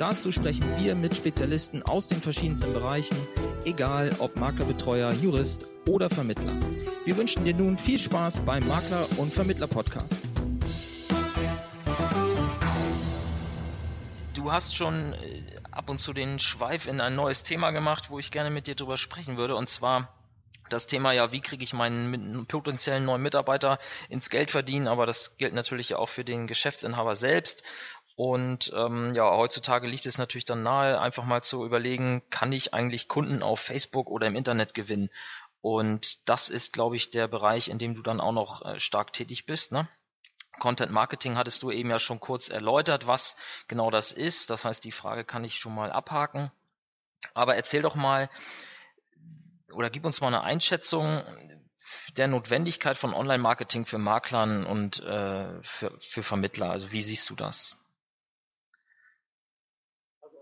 Dazu sprechen wir mit Spezialisten aus den verschiedensten Bereichen, egal ob Maklerbetreuer, Jurist oder Vermittler. Wir wünschen dir nun viel Spaß beim Makler- und Vermittler-Podcast. Du hast schon äh, ab und zu den Schweif in ein neues Thema gemacht, wo ich gerne mit dir drüber sprechen würde, und zwar das Thema ja, wie kriege ich meinen potenziellen neuen Mitarbeiter ins Geld verdienen, aber das gilt natürlich auch für den Geschäftsinhaber selbst. Und ähm, ja, heutzutage liegt es natürlich dann nahe, einfach mal zu überlegen, kann ich eigentlich Kunden auf Facebook oder im Internet gewinnen? Und das ist, glaube ich, der Bereich, in dem du dann auch noch äh, stark tätig bist. Ne? Content Marketing hattest du eben ja schon kurz erläutert, was genau das ist. Das heißt, die Frage kann ich schon mal abhaken. Aber erzähl doch mal oder gib uns mal eine Einschätzung der Notwendigkeit von Online-Marketing für Maklern und äh, für, für Vermittler. Also wie siehst du das?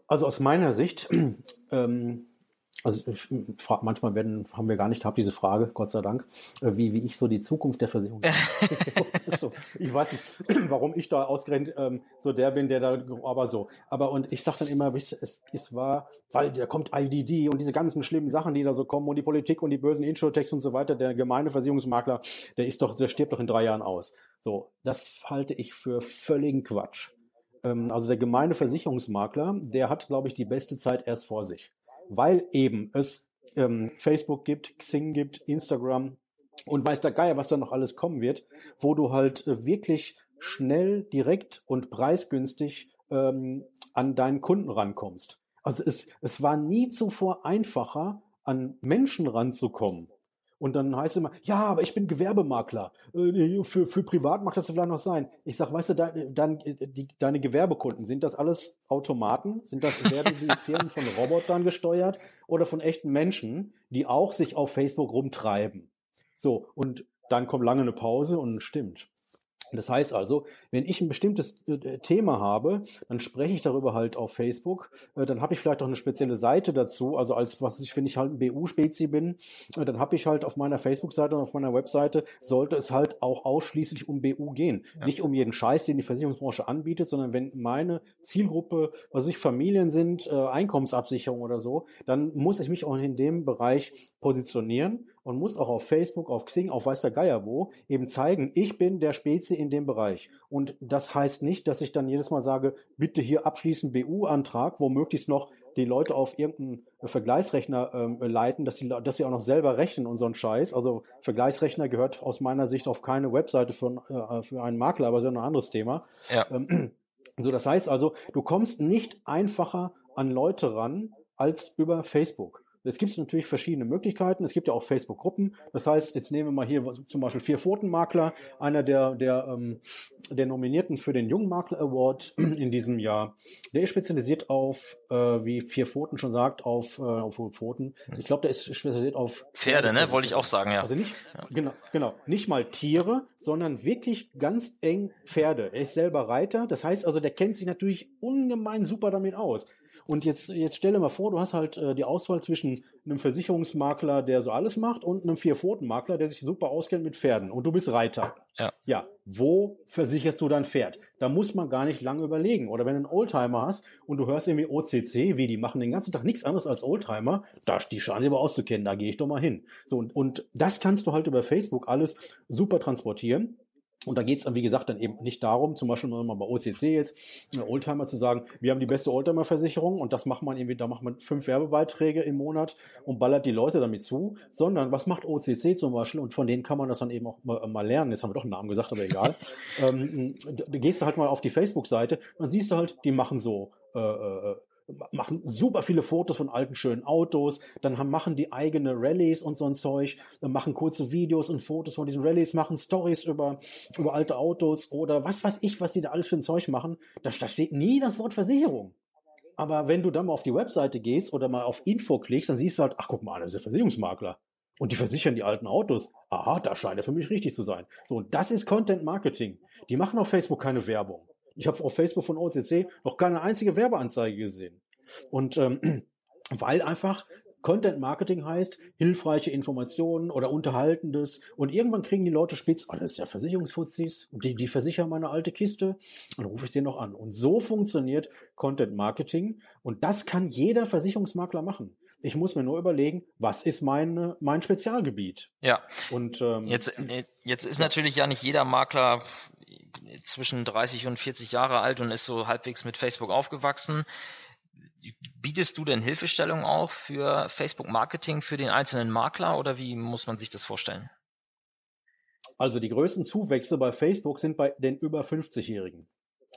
Also aus meiner Sicht, ähm, also ich frag, manchmal werden, haben wir gar nicht gehabt diese Frage, Gott sei Dank, äh, wie, wie ich so die Zukunft der Versicherung. so, ich weiß nicht, warum ich da ausgerechnet ähm, so der bin, der da, aber so. Aber und ich sage dann immer, es, es war, weil da kommt IDD und diese ganzen schlimmen Sachen, die da so kommen und die Politik und die bösen Insurtechs und so weiter, der gemeine Versicherungsmakler, der ist doch, der stirbt doch in drei Jahren aus. So, das halte ich für völligen Quatsch. Ähm, also der gemeine Versicherungsmakler, der hat, glaube ich, die beste Zeit erst vor sich. Weil eben es ähm, Facebook gibt, Xing gibt, Instagram und weiß der Geier, was da noch alles kommen wird, wo du halt äh, wirklich schnell, direkt und preisgünstig ähm, an deinen Kunden rankommst. Also es, es war nie zuvor einfacher, an Menschen ranzukommen. Und dann heißt es immer, ja, aber ich bin Gewerbemakler. Äh, für, für privat macht das vielleicht noch sein. Ich sag, weißt du, dein, dein, die, deine Gewerbekunden, sind das alles Automaten? Sind das, werden die Firmen von Robotern gesteuert oder von echten Menschen, die auch sich auf Facebook rumtreiben? So, und dann kommt lange eine Pause und stimmt. Das heißt also, wenn ich ein bestimmtes äh, Thema habe, dann spreche ich darüber halt auf Facebook. Äh, dann habe ich vielleicht auch eine spezielle Seite dazu. Also als was ich, wenn ich halt ein BU-Spezi bin, äh, dann habe ich halt auf meiner Facebook-Seite und auf meiner Webseite sollte es halt auch ausschließlich um BU gehen. Ja. Nicht um jeden Scheiß, den die Versicherungsbranche anbietet, sondern wenn meine Zielgruppe, was ich Familien sind, äh, Einkommensabsicherung oder so, dann muss ich mich auch in dem Bereich positionieren und muss auch auf Facebook, auf Xing, auf weiß der Geier wo, eben zeigen, ich bin der Spezi in dem Bereich. Und das heißt nicht, dass ich dann jedes Mal sage, bitte hier abschließen BU-Antrag, wo möglichst noch die Leute auf irgendeinen Vergleichsrechner ähm, leiten, dass sie, dass sie auch noch selber rechnen und so einen Scheiß. Also Vergleichsrechner gehört aus meiner Sicht auf keine Webseite für, äh, für einen Makler, aber das ist ein anderes Thema. Ja. Ähm, so, das heißt also, du kommst nicht einfacher an Leute ran als über Facebook. Es gibt natürlich verschiedene Möglichkeiten. Es gibt ja auch Facebook-Gruppen. Das heißt, jetzt nehmen wir mal hier zum Beispiel vier Pfotenmakler, einer der, der, ähm, der Nominierten für den Jungmakler Award in diesem Jahr. Der ist spezialisiert auf, äh, wie vier Pfoten schon sagt, auf, äh, auf Pfoten. Ich glaube, der ist spezialisiert auf Pferde, ne? Wollte ich auch sagen, ja. Also nicht, ja. genau, genau, nicht mal Tiere, sondern wirklich ganz eng Pferde. Er ist selber Reiter. Das heißt also, der kennt sich natürlich ungemein super damit aus. Und jetzt, jetzt stelle mal vor, du hast halt äh, die Auswahl zwischen einem Versicherungsmakler, der so alles macht, und einem Vierpfotenmakler, der sich super auskennt mit Pferden. Und du bist Reiter. Ja. Ja. Wo versicherst du dein Pferd? Da muss man gar nicht lange überlegen. Oder wenn du einen Oldtimer hast und du hörst irgendwie OCC, wie die machen den ganzen Tag nichts anderes als Oldtimer, da, die scheinen sie aber auszukennen, da gehe ich doch mal hin. So, und, und das kannst du halt über Facebook alles super transportieren. Und da geht es dann, wie gesagt, dann eben nicht darum, zum Beispiel mal bei OCC jetzt, Oldtimer zu sagen, wir haben die beste Oldtimer-Versicherung und das macht man irgendwie, da macht man fünf Werbebeiträge im Monat und ballert die Leute damit zu, sondern was macht OCC zum Beispiel und von denen kann man das dann eben auch mal, mal lernen. Jetzt haben wir doch einen Namen gesagt, aber egal. ähm, da gehst du halt mal auf die Facebook-Seite, dann siehst du halt, die machen so äh, äh, machen super viele Fotos von alten schönen Autos, dann haben, machen die eigene Rallyes und so ein Zeug, machen kurze Videos und Fotos von diesen Rallyes, machen Stories über, über alte Autos oder was weiß ich, was die da alles für ein Zeug machen. Da, da steht nie das Wort Versicherung. Aber wenn du dann mal auf die Webseite gehst oder mal auf Info klickst, dann siehst du halt, ach guck mal, das ist der Versicherungsmakler. Und die versichern die alten Autos. Aha, das scheint ja für mich richtig zu sein. So, und das ist Content Marketing. Die machen auf Facebook keine Werbung. Ich habe auf Facebook von OCC noch keine einzige Werbeanzeige gesehen. Und ähm, weil einfach Content Marketing heißt, hilfreiche Informationen oder Unterhaltendes. Und irgendwann kriegen die Leute spitz, oh, das ist ja Versicherungsfuzis und die, die versichern meine alte Kiste. Dann rufe ich den noch an. Und so funktioniert Content Marketing. Und das kann jeder Versicherungsmakler machen. Ich muss mir nur überlegen, was ist mein, mein Spezialgebiet. Ja. Und ähm, jetzt, jetzt ist natürlich ja nicht jeder Makler zwischen 30 und 40 Jahre alt und ist so halbwegs mit Facebook aufgewachsen. Bietest du denn Hilfestellung auch für Facebook Marketing für den einzelnen Makler oder wie muss man sich das vorstellen? Also die größten Zuwächse bei Facebook sind bei den über 50-Jährigen.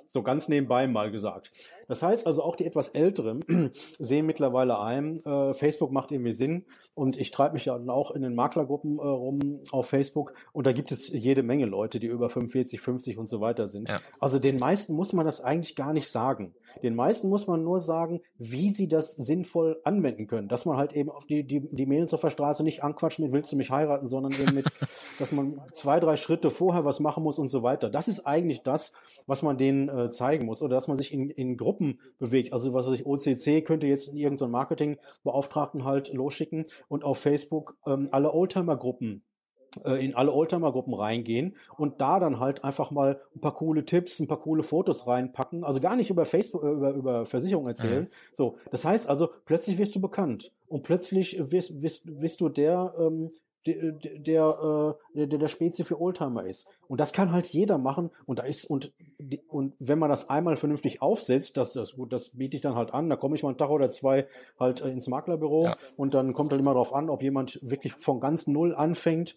So ganz nebenbei mal gesagt. Das heißt also auch die etwas Älteren sehen mittlerweile ein, äh, Facebook macht irgendwie Sinn und ich treibe mich ja auch in den Maklergruppen äh, rum auf Facebook und da gibt es jede Menge Leute, die über 45, 50 und so weiter sind. Ja. Also den meisten muss man das eigentlich gar nicht sagen. Den meisten muss man nur sagen, wie sie das sinnvoll anwenden können. Dass man halt eben auf die, die, die Mails auf der Straße nicht anquatscht mit willst du mich heiraten, sondern eben mit, dass man zwei, drei Schritte vorher was machen muss und so weiter. Das ist eigentlich das, was man denen äh, zeigen muss oder dass man sich in, in Gruppen bewegt. Also was weiß ich, OCC könnte jetzt irgendeinen Marketingbeauftragten halt losschicken und auf Facebook ähm, alle Oldtimer-Gruppen äh, in alle Oldtimer-Gruppen reingehen und da dann halt einfach mal ein paar coole Tipps, ein paar coole Fotos reinpacken. Also gar nicht über Facebook, äh, über, über Versicherung erzählen. Mhm. So, das heißt also, plötzlich wirst du bekannt und plötzlich wirst, wirst, wirst du der, ähm, der, der, äh, der, der Spezi für Oldtimer ist. Und das kann halt jeder machen. Und da ist, und, und wenn man das einmal vernünftig aufsetzt, das, das, das biete ich dann halt an, da komme ich mal einen Tag oder zwei halt äh, ins Maklerbüro ja. und dann kommt halt immer darauf an, ob jemand wirklich von ganz null anfängt.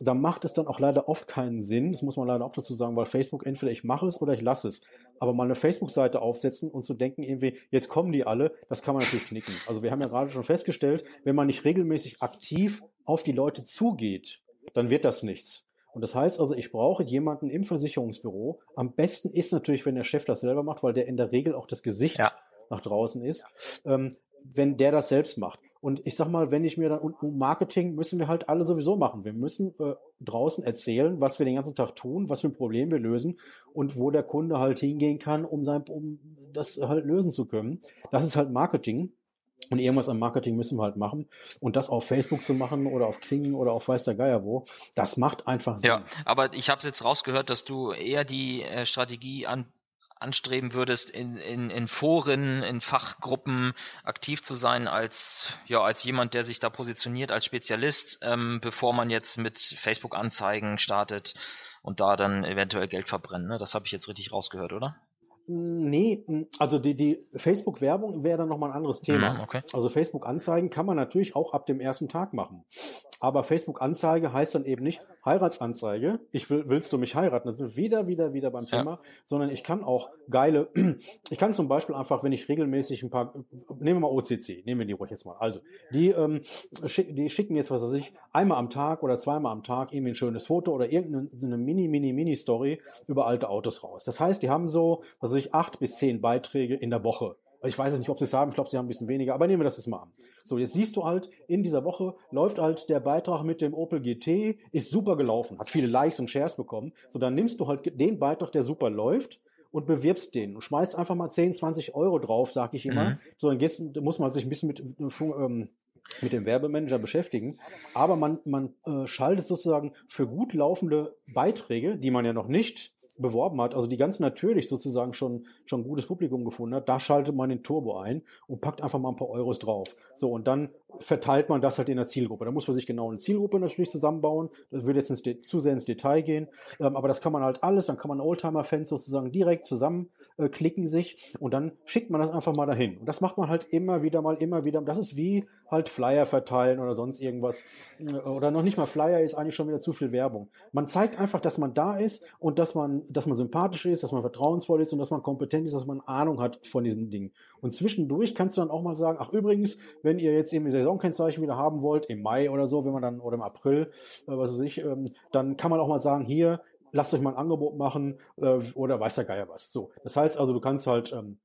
Da macht es dann auch leider oft keinen Sinn. Das muss man leider auch dazu sagen, weil Facebook entweder ich mache es oder ich lasse es. Aber mal eine Facebook-Seite aufsetzen und zu denken, irgendwie, jetzt kommen die alle, das kann man natürlich knicken. Also wir haben ja gerade schon festgestellt, wenn man nicht regelmäßig aktiv auf die Leute zugeht, dann wird das nichts. Und das heißt also, ich brauche jemanden im Versicherungsbüro. Am besten ist natürlich, wenn der Chef das selber macht, weil der in der Regel auch das Gesicht ja. nach draußen ist, ähm, wenn der das selbst macht. Und ich sag mal, wenn ich mir dann, und Marketing müssen wir halt alle sowieso machen. Wir müssen äh, draußen erzählen, was wir den ganzen Tag tun, was für ein Problem wir lösen und wo der Kunde halt hingehen kann, um sein, um das halt lösen zu können. Das ist halt Marketing. Und irgendwas am Marketing müssen wir halt machen. Und das auf Facebook zu machen oder auf Xing oder auf weiß der Geier wo, das macht einfach Sinn. Ja, aber ich habe jetzt rausgehört, dass du eher die äh, Strategie an, anstreben würdest, in, in, in Foren, in Fachgruppen aktiv zu sein, als, ja, als jemand, der sich da positioniert als Spezialist, ähm, bevor man jetzt mit Facebook-Anzeigen startet und da dann eventuell Geld verbrennt. Ne? Das habe ich jetzt richtig rausgehört, oder? Nee, also die, die Facebook-Werbung wäre dann nochmal ein anderes Thema. Mhm, okay. Also Facebook-Anzeigen kann man natürlich auch ab dem ersten Tag machen. Aber Facebook-Anzeige heißt dann eben nicht Heiratsanzeige, ich will, willst du mich heiraten? Das sind wieder, wieder, wieder beim Thema, ja. sondern ich kann auch geile, ich kann zum Beispiel einfach, wenn ich regelmäßig ein paar, nehmen wir mal OCC, nehmen wir die ruhig jetzt mal. Also, die, ähm, schick, die schicken jetzt, was weiß ich, einmal am Tag oder zweimal am Tag irgendwie ein schönes Foto oder irgendeine Mini, Mini, Mini-Story über alte Autos raus. Das heißt, die haben so, was weiß ich, acht bis zehn Beiträge in der Woche. Ich weiß nicht, ob sie es haben, ich glaube, sie haben ein bisschen weniger, aber nehmen wir das jetzt mal an. So, jetzt siehst du halt, in dieser Woche läuft halt der Beitrag mit dem Opel GT, ist super gelaufen, hat viele Likes und Shares bekommen. So, dann nimmst du halt den Beitrag, der super läuft, und bewirbst den und schmeißt einfach mal 10, 20 Euro drauf, sag ich immer. Mhm. So, dann gehst, muss man sich ein bisschen mit, ähm, mit dem Werbemanager beschäftigen. Aber man, man äh, schaltet sozusagen für gut laufende Beiträge, die man ja noch nicht beworben hat, also die ganz natürlich sozusagen schon, schon gutes Publikum gefunden hat, da schaltet man den Turbo ein und packt einfach mal ein paar Euros drauf. So, und dann verteilt man das halt in der Zielgruppe. Da muss man sich genau eine Zielgruppe natürlich zusammenbauen. Das würde jetzt ins zu sehr ins Detail gehen. Ähm, aber das kann man halt alles, dann kann man Oldtimer-Fans sozusagen direkt zusammenklicken äh, sich und dann schickt man das einfach mal dahin. Und das macht man halt immer wieder mal, immer wieder. Das ist wie halt Flyer verteilen oder sonst irgendwas. Äh, oder noch nicht mal Flyer ist eigentlich schon wieder zu viel Werbung. Man zeigt einfach, dass man da ist und dass man, dass man sympathisch ist, dass man vertrauensvoll ist und dass man kompetent ist, dass man Ahnung hat von diesem Ding. Und zwischendurch kannst du dann auch mal sagen, ach übrigens, wenn ihr jetzt irgendwie Saisonkennzeichen wieder haben wollt, im Mai oder so, wenn man dann, oder im April, äh, was weiß ich, ähm, dann kann man auch mal sagen, hier, lasst euch mal ein Angebot machen äh, oder weiß der Geier was. So, das heißt also, du kannst halt ähm,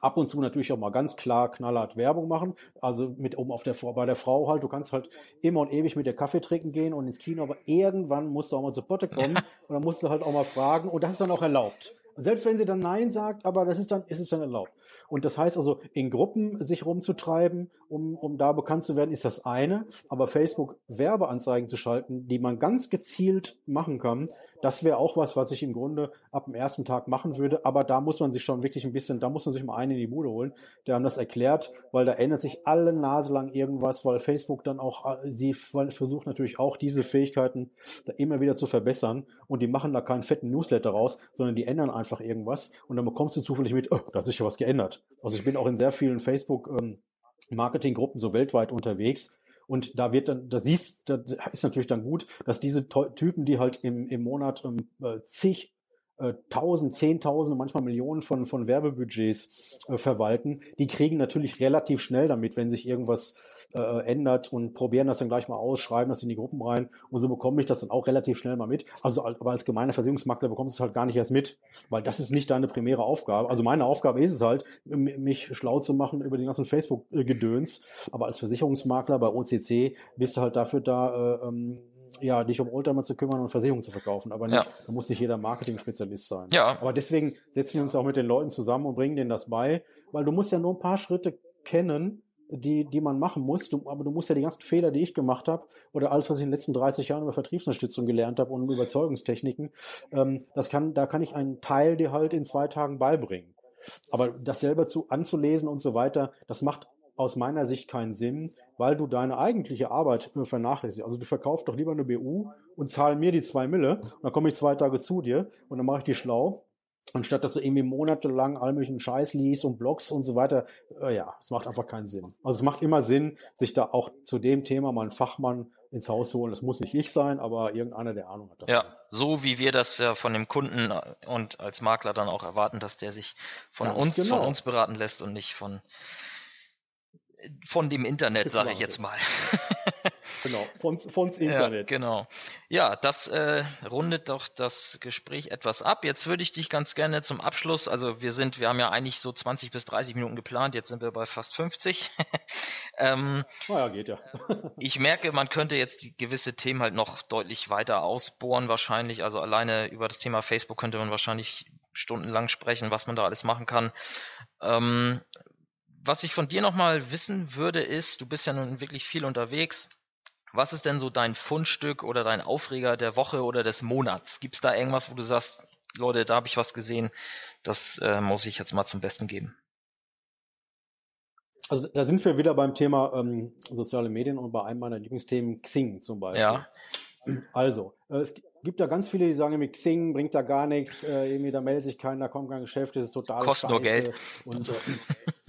ab und zu natürlich auch mal ganz klar knallhart Werbung machen. Also mit oben auf der bei der Frau halt, du kannst halt immer und ewig mit der Kaffee trinken gehen und ins Kino, aber irgendwann musst du auch mal zur Potte kommen und dann musst du halt auch mal fragen und das ist dann auch erlaubt. Selbst wenn sie dann Nein sagt, aber das ist dann, ist es dann erlaubt. Und das heißt also, in Gruppen sich rumzutreiben, um, um da bekannt zu werden, ist das eine. Aber Facebook Werbeanzeigen zu schalten, die man ganz gezielt machen kann, das wäre auch was, was ich im Grunde ab dem ersten Tag machen würde. Aber da muss man sich schon wirklich ein bisschen, da muss man sich mal einen in die Bude holen. Der haben das erklärt, weil da ändert sich alle Nase lang irgendwas, weil Facebook dann auch, die versucht natürlich auch diese Fähigkeiten da immer wieder zu verbessern. Und die machen da keinen fetten Newsletter raus, sondern die ändern einfach irgendwas. Und dann bekommst du zufällig mit, oh, da hat sich was geändert. Also ich bin auch in sehr vielen Facebook, ähm, so weltweit unterwegs und da wird dann, da siehst, da ist natürlich dann gut, dass diese Typen, die halt im, im Monat ähm, äh, zig äh, tausend, zehntausende, manchmal Millionen von, von Werbebudgets äh, verwalten, die kriegen natürlich relativ schnell damit, wenn sich irgendwas äh, ändert und probieren das dann gleich mal aus, schreiben das in die Gruppen rein und so bekomme ich das dann auch relativ schnell mal mit. Also aber als gemeiner Versicherungsmakler bekommst du es halt gar nicht erst mit, weil das ist nicht deine primäre Aufgabe. Also meine Aufgabe ist es halt, mich schlau zu machen über den ganzen Facebook-Gedöns, aber als Versicherungsmakler bei OCC bist du halt dafür da, äh, ähm, ja, dich um Oldtimer zu kümmern und Versicherungen zu verkaufen. Aber nicht, ja. da muss nicht jeder Marketing-Spezialist sein. Ja. Aber deswegen setzen wir uns auch mit den Leuten zusammen und bringen denen das bei, weil du musst ja nur ein paar Schritte kennen, die, die man machen muss. Du, aber du musst ja die ganzen Fehler, die ich gemacht habe, oder alles, was ich in den letzten 30 Jahren über Vertriebsunterstützung gelernt habe und Überzeugungstechniken, ähm, das kann, da kann ich einen Teil dir halt in zwei Tagen beibringen. Aber das selber zu anzulesen und so weiter, das macht aus meiner Sicht keinen Sinn, weil du deine eigentliche Arbeit vernachlässigst. Also du verkaufst doch lieber eine BU und zahl mir die zwei Mille, und dann komme ich zwei Tage zu dir und dann mache ich die schlau Anstatt dass du irgendwie monatelang all möglichen Scheiß liest und Blogs und so weiter, äh, ja, es macht einfach keinen Sinn. Also es macht immer Sinn, sich da auch zu dem Thema mal einen Fachmann ins Haus zu holen. Das muss nicht ich sein, aber irgendeiner, der Ahnung hat. Davon. Ja, so wie wir das ja von dem Kunden und als Makler dann auch erwarten, dass der sich von Ganz uns, genau. von uns beraten lässt und nicht von von dem Internet, sage ich jetzt mal. genau, von, von's Internet. Ja, genau. Ja, das äh, rundet doch das Gespräch etwas ab. Jetzt würde ich dich ganz gerne zum Abschluss, also wir sind, wir haben ja eigentlich so 20 bis 30 Minuten geplant, jetzt sind wir bei fast 50. ähm, naja, geht ja. ich merke, man könnte jetzt die gewisse Themen halt noch deutlich weiter ausbohren wahrscheinlich. Also alleine über das Thema Facebook könnte man wahrscheinlich stundenlang sprechen, was man da alles machen kann. Ähm, was ich von dir nochmal wissen würde, ist, du bist ja nun wirklich viel unterwegs. Was ist denn so dein Fundstück oder dein Aufreger der Woche oder des Monats? Gibt es da irgendwas, wo du sagst, Leute, da habe ich was gesehen, das äh, muss ich jetzt mal zum Besten geben? Also da sind wir wieder beim Thema ähm, soziale Medien und bei einem meiner Lieblingsthemen Xing zum Beispiel. Ja. Also, äh, es gibt da ganz viele, die sagen, mit Xing bringt da gar nichts, äh, irgendwie, da meldet sich keiner, da kommt kein Geschäft, das ist total Kostet nur Geld. Und, äh,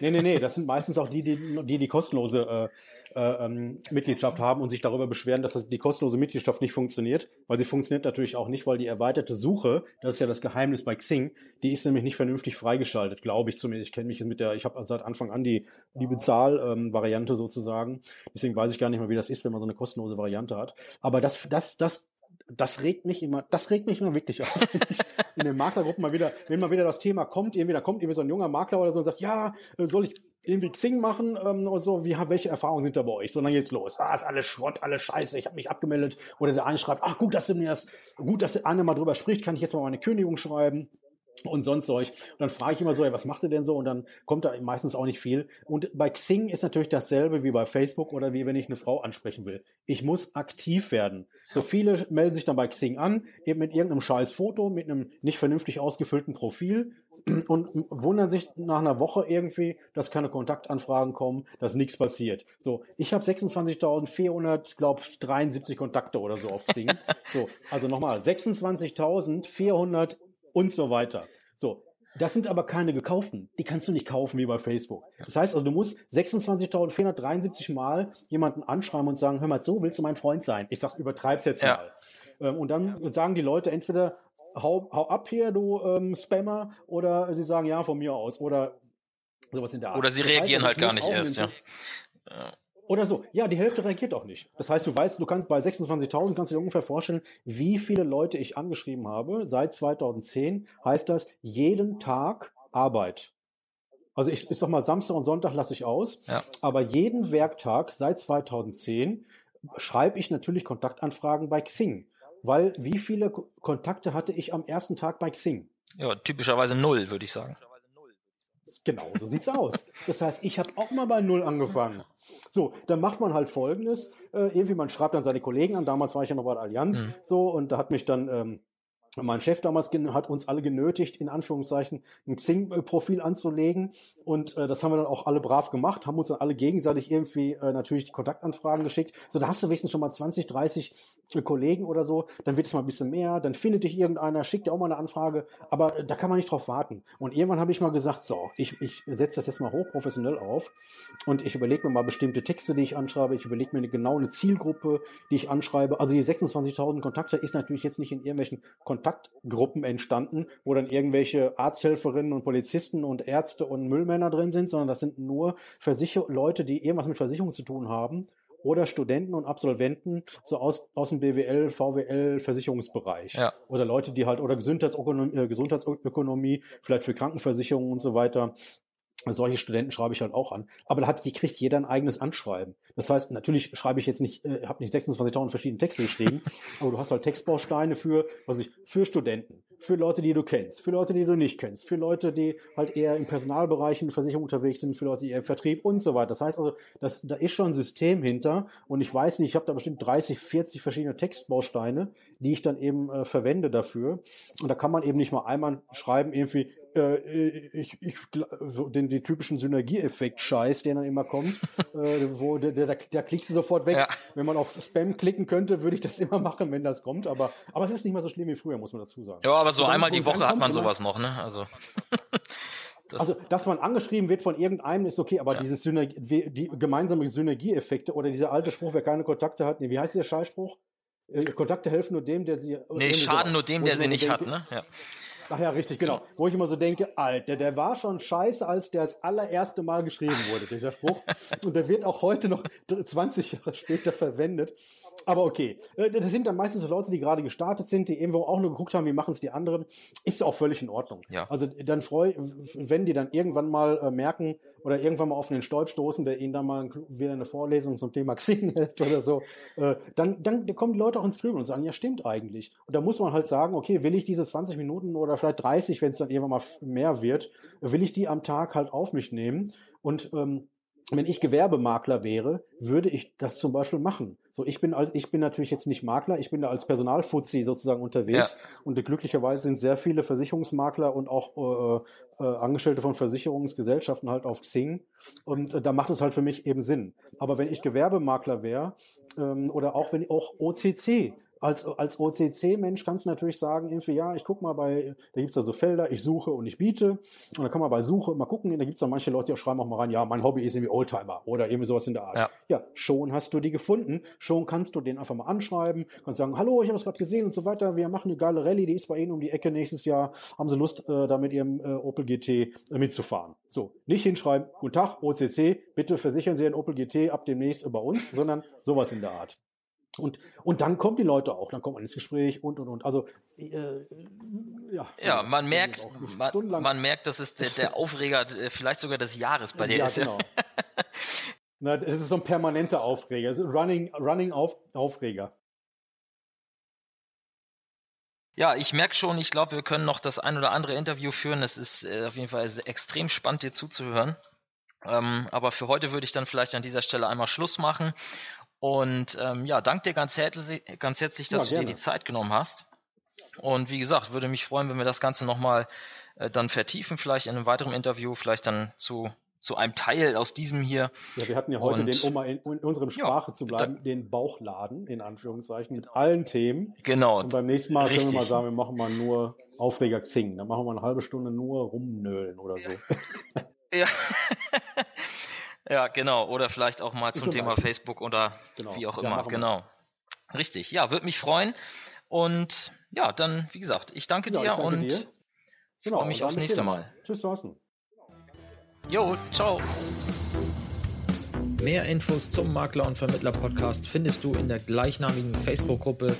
nee, nee, nee, das sind meistens auch die, die die, die kostenlose äh, äh, ähm, Mitgliedschaft haben und sich darüber beschweren, dass das, die kostenlose Mitgliedschaft nicht funktioniert, weil sie funktioniert natürlich auch nicht, weil die erweiterte Suche, das ist ja das Geheimnis bei Xing, die ist nämlich nicht vernünftig freigeschaltet, glaube ich zumindest. Ich kenne mich mit der, ich habe seit Anfang an die, die Bezahl-Variante ähm, sozusagen, deswegen weiß ich gar nicht mehr, wie das ist, wenn man so eine kostenlose Variante hat. Aber das, das, das das regt mich immer, das regt mich immer wirklich auf. in den Maklergruppen mal wieder, wenn mal wieder das Thema kommt, irgendwie, da kommt irgendwie so ein junger Makler oder so und sagt, ja, äh, soll ich irgendwie Xing machen ähm, oder so, wie, welche Erfahrungen sind da bei euch? So, dann geht's los. Ah, ist alles Schrott, alles Scheiße, ich habe mich abgemeldet. Oder der eine schreibt, ach gut, dass du mir das, gut, dass der eine mal drüber spricht, kann ich jetzt mal meine Kündigung schreiben und sonst solch. Und dann frage ich immer so, ey, was macht ihr denn so? Und dann kommt da meistens auch nicht viel. Und bei Xing ist natürlich dasselbe wie bei Facebook oder wie wenn ich eine Frau ansprechen will. Ich muss aktiv werden. So viele melden sich dann bei Xing an, eben mit irgendeinem scheiß Foto, mit einem nicht vernünftig ausgefüllten Profil und wundern sich nach einer Woche irgendwie, dass keine Kontaktanfragen kommen, dass nichts passiert. So, ich habe 26.400, glaube 73 Kontakte oder so auf Xing. so, also nochmal, 26.400 und so weiter. So, das sind aber keine gekauften. Die kannst du nicht kaufen wie bei Facebook. Das heißt also, du musst 26.473 Mal jemanden anschreiben und sagen, hör mal zu, willst du mein Freund sein? Ich sag's, übertreib's jetzt ja. mal. Ähm, und dann sagen die Leute entweder, hau, hau ab hier, du ähm, Spammer, oder sie sagen, ja, von mir aus. Oder sowas in der Art. Oder sie das reagieren heißt, also, halt gar nicht erst, ja. ja. Oder so. Ja, die Hälfte reagiert auch nicht. Das heißt, du weißt, du kannst bei 26.000 kannst du dir ungefähr vorstellen, wie viele Leute ich angeschrieben habe. Seit 2010 heißt das jeden Tag Arbeit. Also ich, ich sag mal, Samstag und Sonntag lasse ich aus, Ja. aber jeden Werktag seit 2010 schreibe ich natürlich Kontaktanfragen bei Xing. Weil wie viele Ko- Kontakte hatte ich am ersten Tag bei Xing? Ja, typischerweise null, würde ich sagen. Genau, so sieht's aus. Das heißt, ich habe auch mal bei Null angefangen. So, dann macht man halt Folgendes. Äh, irgendwie, man schreibt dann seine Kollegen an. Damals war ich ja noch bei der Allianz. Mhm. So, und da hat mich dann ähm, mein Chef damals hat uns alle genötigt, in Anführungszeichen, ein Xing-Profil anzulegen. Und äh, das haben wir dann auch alle brav gemacht, haben uns dann alle gegenseitig irgendwie äh, natürlich die Kontaktanfragen geschickt. So, da hast du wenigstens schon mal 20, 30 äh, Kollegen oder so. Dann wird es mal ein bisschen mehr. Dann findet dich irgendeiner, schickt dir auch mal eine Anfrage. Aber äh, da kann man nicht drauf warten. Und irgendwann habe ich mal gesagt, so, ich, ich setze das jetzt mal hochprofessionell auf. Und ich überlege mir mal bestimmte Texte, die ich anschreibe. Ich überlege mir eine, genau eine Zielgruppe, die ich anschreibe. Also die 26.000 Kontakte ist natürlich jetzt nicht in irgendwelchen Kontaktgruppen entstanden, wo dann irgendwelche Arzthelferinnen und Polizisten und Ärzte und Müllmänner drin sind, sondern das sind nur Versicher Leute, die irgendwas mit Versicherung zu tun haben oder Studenten und Absolventen so aus, aus dem BWL, VWL, Versicherungsbereich. Ja. Oder Leute, die halt, oder Gesundheitsökonomie, äh, Gesundheitsökonomie, vielleicht für Krankenversicherungen und so weiter. Solche Studenten schreibe ich halt auch an. Aber da hat, kriegt jeder ein eigenes Anschreiben. Das heißt, natürlich schreibe ich jetzt nicht, äh, habe nicht 26.000 verschiedene Texte geschrieben, aber du hast halt Textbausteine für, was weiß ich, für Studenten, für Leute, die du kennst, für Leute, die du nicht kennst, für Leute, die halt eher im Personalbereich in Versicherung unterwegs sind, für Leute, die eher im Vertrieb und so weiter. Das heißt also, das, da ist schon ein System hinter und ich weiß nicht, ich habe da bestimmt 30, 40 verschiedene Textbausteine, die ich dann eben äh, verwende dafür. Und da kann man eben nicht mal einmal schreiben, irgendwie, ich, ich, gl- so den, den typischen Synergieeffekt-Scheiß, der dann immer kommt, äh, wo der, der, der klickst du sofort weg. Ja. Wenn man auf Spam klicken könnte, würde ich das immer machen, wenn das kommt. Aber, aber es ist nicht mehr so schlimm wie früher, muss man dazu sagen. Ja, aber so Und dann- einmal die Woche hat man sowas noch, ne? Also. das, Also, dass man angeschrieben wird von irgendeinem, ist okay, aber Ja. diese Synergie, die gemeinsame Synergieeffekte oder dieser alte Spruch, wer keine Kontakte hat, nee, wie heißt der Scheißspruch? Äh, Kontakte helfen nur dem, der sie. nee, schaden nur dem, der ich sie nicht hat, ne? Ja. Ach ja, richtig, genau. Wo ich immer so denke, Alter, der war schon scheiße, als der das allererste Mal geschrieben wurde, dieser Spruch. Und der wird auch heute noch 20 Jahre später verwendet. Aber okay, Äh, das sind dann meistens so Leute, die gerade gestartet sind, die irgendwo auch nur geguckt haben, wie machen es die anderen. Ist auch völlig in Ordnung. Ja. Also dann freu, wenn die dann irgendwann mal äh, merken oder irgendwann mal auf einen Stolp stoßen, der ihnen dann mal wieder eine Vorlesung zum Thema Xing hält oder so, äh, dann, dann kommen die Leute auch ins Grübeln und sagen, ja, stimmt eigentlich. Und da muss man halt sagen, okay, will ich diese 20 Minuten oder vielleicht 30, wenn es dann irgendwann mal mehr wird, will ich die am Tag halt auf mich nehmen und ähm, wenn ich Gewerbemakler wäre, würde ich das zum Beispiel machen. So, ich bin als, ich bin natürlich jetzt nicht Makler, ich bin da als Personalfuzzi sozusagen unterwegs. Und glücklicherweise sind sehr viele Versicherungsmakler und auch äh, äh, Angestellte von Versicherungsgesellschaften halt auf Xing. Und äh, da macht es halt für mich eben Sinn. Aber wenn ich Gewerbemakler wäre, ähm, oder auch wenn auch OCC, als, als OCC-Mensch kannst du natürlich sagen, irgendwie, ja, ich guck mal bei, da gibt's da so Felder, ich suche und ich biete. Und dann kann man bei Suche mal gucken, da gibt's dann manche Leute, die schreiben auch mal rein, ja, mein Hobby ist irgendwie Oldtimer oder irgendwie sowas in der Art. Ja. ja, schon hast du die gefunden, schon kannst du den einfach mal anschreiben, kannst sagen, hallo, ich habe es gerade gesehen und so weiter, wir machen eine geile Rallye, die ist bei Ihnen um die Ecke nächstes Jahr, haben Sie Lust, äh, da mit Ihrem äh, Opel GT äh, mitzufahren? So, nicht hinschreiben, guten Tag, OCC, bitte versichern Sie Ihren Opel GT ab demnächst über uns, sondern sowas in der Art. Und, und dann kommen die Leute auch, dann kommt man ins Gespräch und, und, und. Also, äh, ja. Ja, man merkt, man, man merkt, dass es der, der Aufreger äh, vielleicht sogar des Jahres bei dir ja, ist. Genau. Na, das ist so ein permanenter Aufreger, so Running, Running auf, Aufreger. Ja, ich merke schon, ich glaube, wir können noch das ein oder andere Interview führen. Es ist äh, auf jeden Fall extrem spannend, dir zuzuhören. Ähm, aber für heute würde ich dann vielleicht an dieser Stelle einmal Schluss machen. Und ähm, ja, danke dir ganz herzlich, ganz herzlich dass Ja, du dir die Zeit genommen hast. Und wie gesagt, würde mich freuen, wenn wir das Ganze nochmal äh, dann vertiefen, vielleicht in einem weiteren Interview, vielleicht dann zu, zu einem Teil aus diesem hier. Ja, wir hatten ja heute Und- den, um mal in, in unserem Ja, Sprache zu bleiben, den Bauchladen, in Anführungszeichen, mit allen Themen. Genau. Und beim nächsten Mal können wir mal Richtig. sagen, wir machen mal nur Aufreger Xing. Dann machen wir eine halbe Stunde nur rumnölen oder so. Ja. ja, genau. Oder vielleicht auch mal zum Zum Thema Beispiel. Facebook oder Genau. wie auch Ja, immer. wir. Genau. Richtig. Ja, würde mich freuen. Und ja, dann, wie gesagt, ich danke Ja, dir ich danke und dir. Genau, freue mich aufs nächste. Mal. Tschüss, Thorsten. Jo, ciao. Mehr Infos zum Makler und Vermittler Podcast findest du in der gleichnamigen Facebook-Gruppe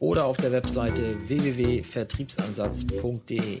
oder auf der Webseite www.vertriebsansatz.de.